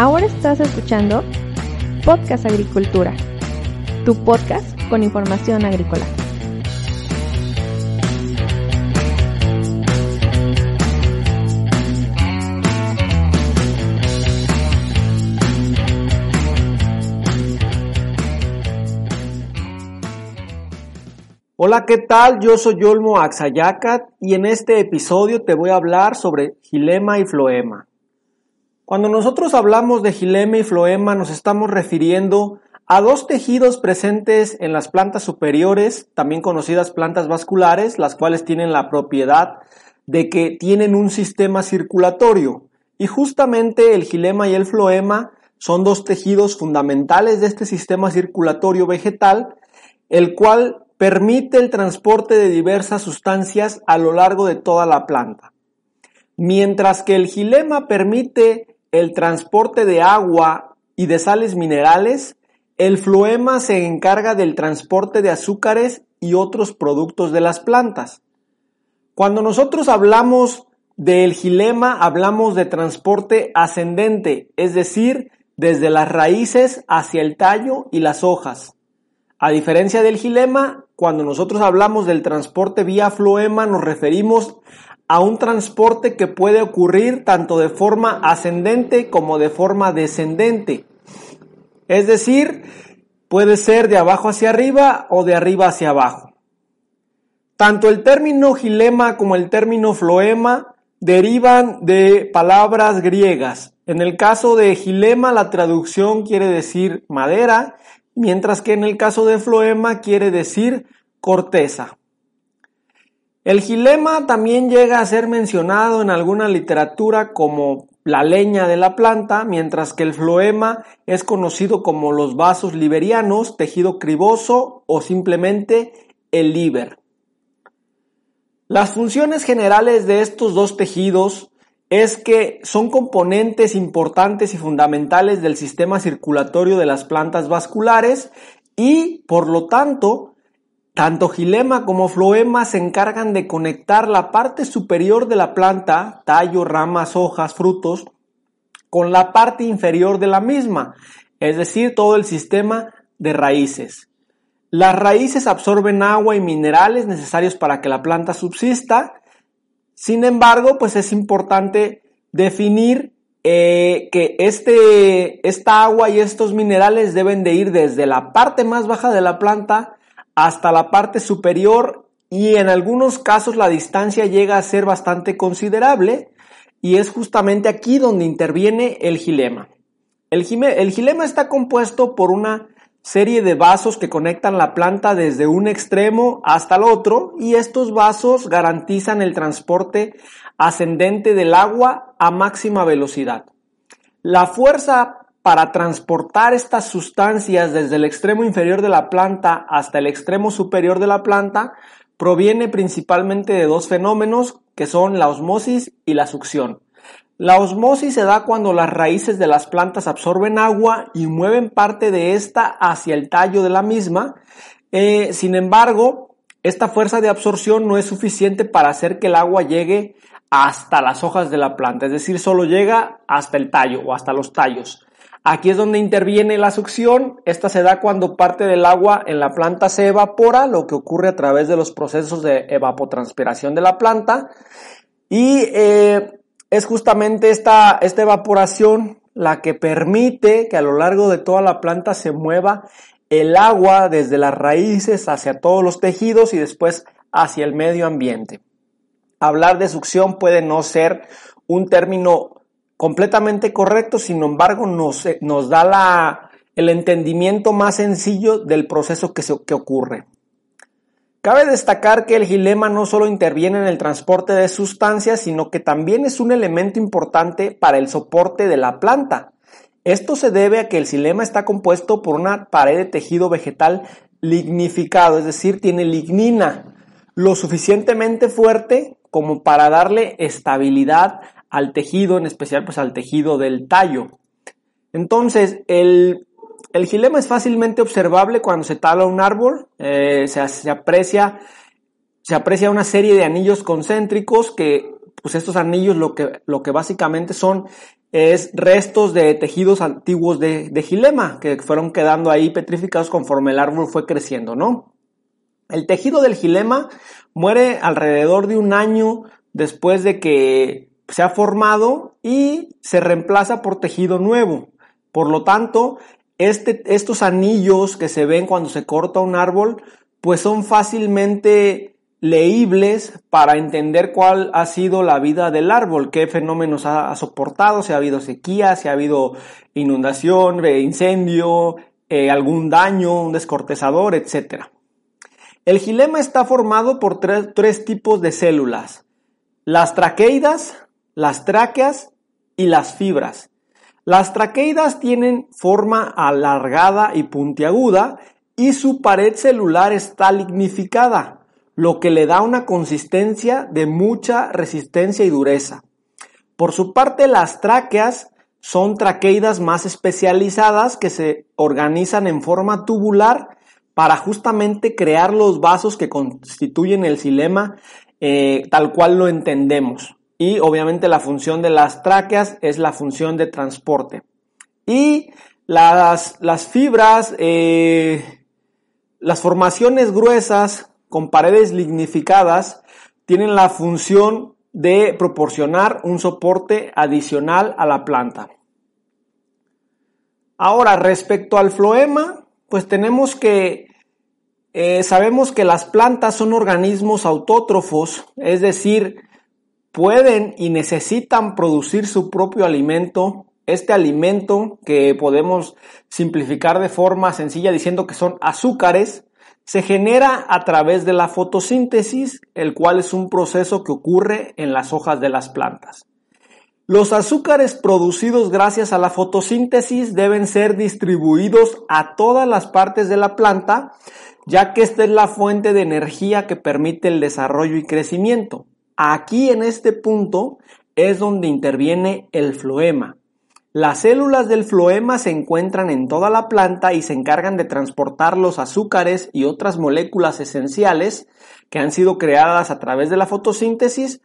Ahora estás escuchando Podcast Agricultura, tu podcast con información agrícola. Hola, ¿qué tal? Yo soy Yolmo Axayacat y en este episodio te voy a hablar sobre gilema y floema. Cuando nosotros hablamos de gilema y floema nos estamos refiriendo a dos tejidos presentes en las plantas superiores, también conocidas plantas vasculares, las cuales tienen la propiedad de que tienen un sistema circulatorio. Y justamente el gilema y el floema son dos tejidos fundamentales de este sistema circulatorio vegetal, el cual permite el transporte de diversas sustancias a lo largo de toda la planta. Mientras que el gilema permite el transporte de agua y de sales minerales, el floema se encarga del transporte de azúcares y otros productos de las plantas. Cuando nosotros hablamos del gilema, hablamos de transporte ascendente, es decir, desde las raíces hacia el tallo y las hojas. A diferencia del gilema, cuando nosotros hablamos del transporte vía floema nos referimos a un transporte que puede ocurrir tanto de forma ascendente como de forma descendente. Es decir, puede ser de abajo hacia arriba o de arriba hacia abajo. Tanto el término gilema como el término floema derivan de palabras griegas. En el caso de gilema la traducción quiere decir madera, mientras que en el caso de floema quiere decir corteza. El gilema también llega a ser mencionado en alguna literatura como la leña de la planta, mientras que el floema es conocido como los vasos liberianos, tejido criboso o simplemente el liber. Las funciones generales de estos dos tejidos es que son componentes importantes y fundamentales del sistema circulatorio de las plantas vasculares y, por lo tanto, tanto gilema como floema se encargan de conectar la parte superior de la planta, tallo, ramas, hojas, frutos, con la parte inferior de la misma, es decir, todo el sistema de raíces. Las raíces absorben agua y minerales necesarios para que la planta subsista. Sin embargo, pues es importante definir eh, que este, esta agua y estos minerales deben de ir desde la parte más baja de la planta hasta la parte superior y en algunos casos la distancia llega a ser bastante considerable y es justamente aquí donde interviene el gilema. El, el gilema está compuesto por una serie de vasos que conectan la planta desde un extremo hasta el otro y estos vasos garantizan el transporte ascendente del agua a máxima velocidad. La fuerza para transportar estas sustancias desde el extremo inferior de la planta hasta el extremo superior de la planta proviene principalmente de dos fenómenos que son la osmosis y la succión. La osmosis se da cuando las raíces de las plantas absorben agua y mueven parte de esta hacia el tallo de la misma. Eh, sin embargo, esta fuerza de absorción no es suficiente para hacer que el agua llegue hasta las hojas de la planta, es decir, solo llega hasta el tallo o hasta los tallos. Aquí es donde interviene la succión. Esta se da cuando parte del agua en la planta se evapora, lo que ocurre a través de los procesos de evapotranspiración de la planta. Y eh, es justamente esta, esta evaporación la que permite que a lo largo de toda la planta se mueva el agua desde las raíces hacia todos los tejidos y después hacia el medio ambiente. Hablar de succión puede no ser un término completamente correcto, sin embargo nos, eh, nos da el entendimiento más sencillo del proceso que, se, que ocurre. Cabe destacar que el gilema no solo interviene en el transporte de sustancias, sino que también es un elemento importante para el soporte de la planta. Esto se debe a que el xilema está compuesto por una pared de tejido vegetal lignificado, es decir, tiene lignina, lo suficientemente fuerte como para darle estabilidad al tejido, en especial pues al tejido del tallo. Entonces, el, el gilema es fácilmente observable cuando se tala un árbol, eh, se, aprecia, se aprecia una serie de anillos concéntricos que, pues estos anillos lo que, lo que básicamente son es restos de tejidos antiguos de, de gilema que fueron quedando ahí petrificados conforme el árbol fue creciendo, ¿no? El tejido del gilema muere alrededor de un año después de que se ha formado y se reemplaza por tejido nuevo. Por lo tanto, este, estos anillos que se ven cuando se corta un árbol, pues son fácilmente leíbles para entender cuál ha sido la vida del árbol, qué fenómenos ha, soportado, si ha habido sequía, si ha habido inundación, eh, incendio, eh, algún daño, un descortezador, etc. El gilema está formado por tres, tipos de células, las traqueidas, las tráqueas y las fibras. Las traqueidas tienen forma alargada y puntiaguda y su pared celular está lignificada, lo que le da una consistencia de mucha resistencia y dureza. Por su parte, las tráqueas son traqueidas más especializadas que se organizan en forma tubular para justamente crear los vasos que constituyen el xilema eh, tal cual lo entendemos. Y obviamente la función de las tráqueas es la función de transporte. Y las, las fibras, eh, las formaciones gruesas con paredes lignificadas tienen la función de proporcionar un soporte adicional a la planta. Ahora, respecto al floema, pues tenemos que, eh, sabemos que las plantas son organismos autótrofos, es decir, pueden y necesitan producir su propio alimento. Este alimento que podemos simplificar de forma sencilla diciendo que son azúcares, se genera a través de la fotosíntesis, el cual es un proceso que ocurre en las hojas de las plantas. Los azúcares producidos gracias a la fotosíntesis deben ser distribuidos a todas las partes de la planta, ya que esta es la fuente de energía que permite el desarrollo y crecimiento. Aquí en este punto es donde interviene el floema. Las células del floema se encuentran en toda la planta y se encargan de transportar los azúcares y otras moléculas esenciales que han sido creadas a través de la fotosíntesis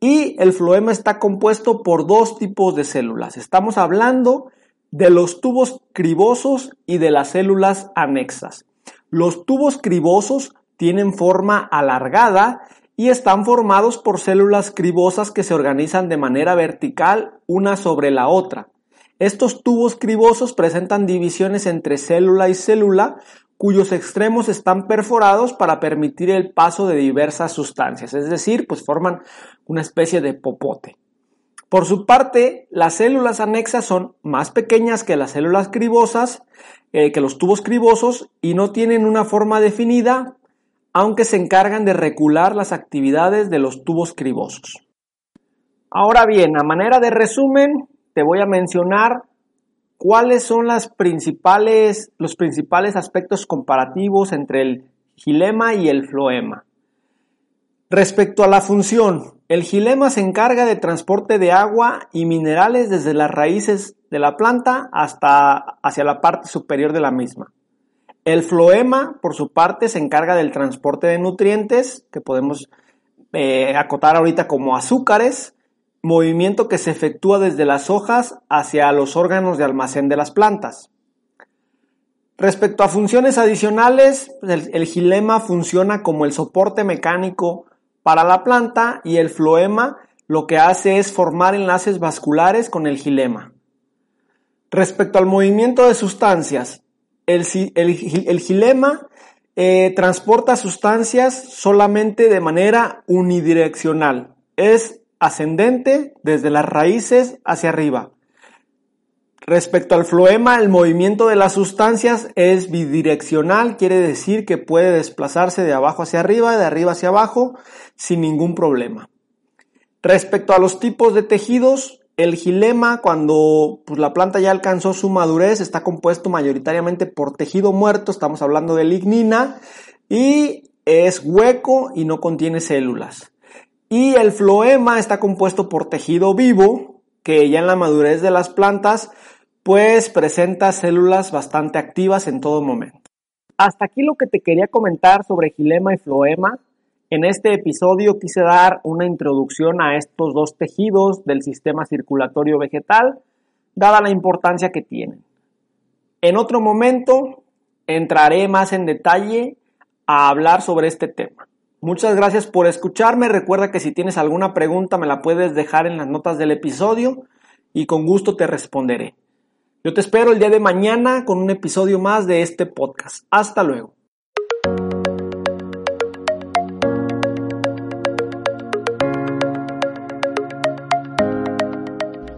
y el floema está compuesto por dos tipos de células. Estamos hablando de los tubos cribosos y de las células anexas. Los tubos cribosos tienen forma alargada y están formados por células cribosas que se organizan de manera vertical una sobre la otra. Estos tubos cribosos presentan divisiones entre célula y célula cuyos extremos están perforados para permitir el paso de diversas sustancias, es decir, pues forman una especie de popote. Por su parte, las células anexas son más pequeñas que las células cribosas, eh, que los tubos cribosos, y no tienen una forma definida, aunque se encargan de recular las actividades de los tubos cribosos. Ahora bien, a manera de resumen, te voy a mencionar cuáles son las principales, los principales aspectos comparativos entre el gilema y el floema. Respecto a la función, el gilema se encarga de transporte de agua y minerales desde las raíces de la planta hasta hacia la parte superior de la misma. El floema, por su parte, se encarga del transporte de nutrientes, que podemos eh, acotar ahorita como azúcares, movimiento que se efectúa desde las hojas hacia los órganos de almacén de las plantas. Respecto a funciones adicionales, el, el, gilema funciona como el soporte mecánico para la planta y el floema lo que hace es formar enlaces vasculares con el gilema. Respecto al movimiento de sustancias, el, el, gilema eh, transporta sustancias solamente de manera unidireccional. Es ascendente desde las raíces hacia arriba. Respecto al floema, el movimiento de las sustancias es bidireccional, quiere decir que puede desplazarse de abajo hacia arriba, de arriba hacia abajo, sin ningún problema. Respecto a los tipos de tejidos, el gilema, cuando pues, la planta ya alcanzó su madurez, está compuesto mayoritariamente por tejido muerto, estamos hablando de lignina, y es hueco y no contiene células. Y el floema está compuesto por tejido vivo, que ya en la madurez de las plantas, pues presenta células bastante activas en todo momento. Hasta aquí lo que te quería comentar sobre gilema y floema. En este episodio quise dar una introducción a estos dos tejidos del sistema circulatorio vegetal, dada la importancia que tienen. En otro momento entraré más en detalle a hablar sobre este tema. Muchas gracias por escucharme. Recuerda que si tienes alguna pregunta me la puedes dejar en las notas del episodio y con gusto te responderé. Yo te espero el día de mañana con un episodio más de este podcast. Hasta luego.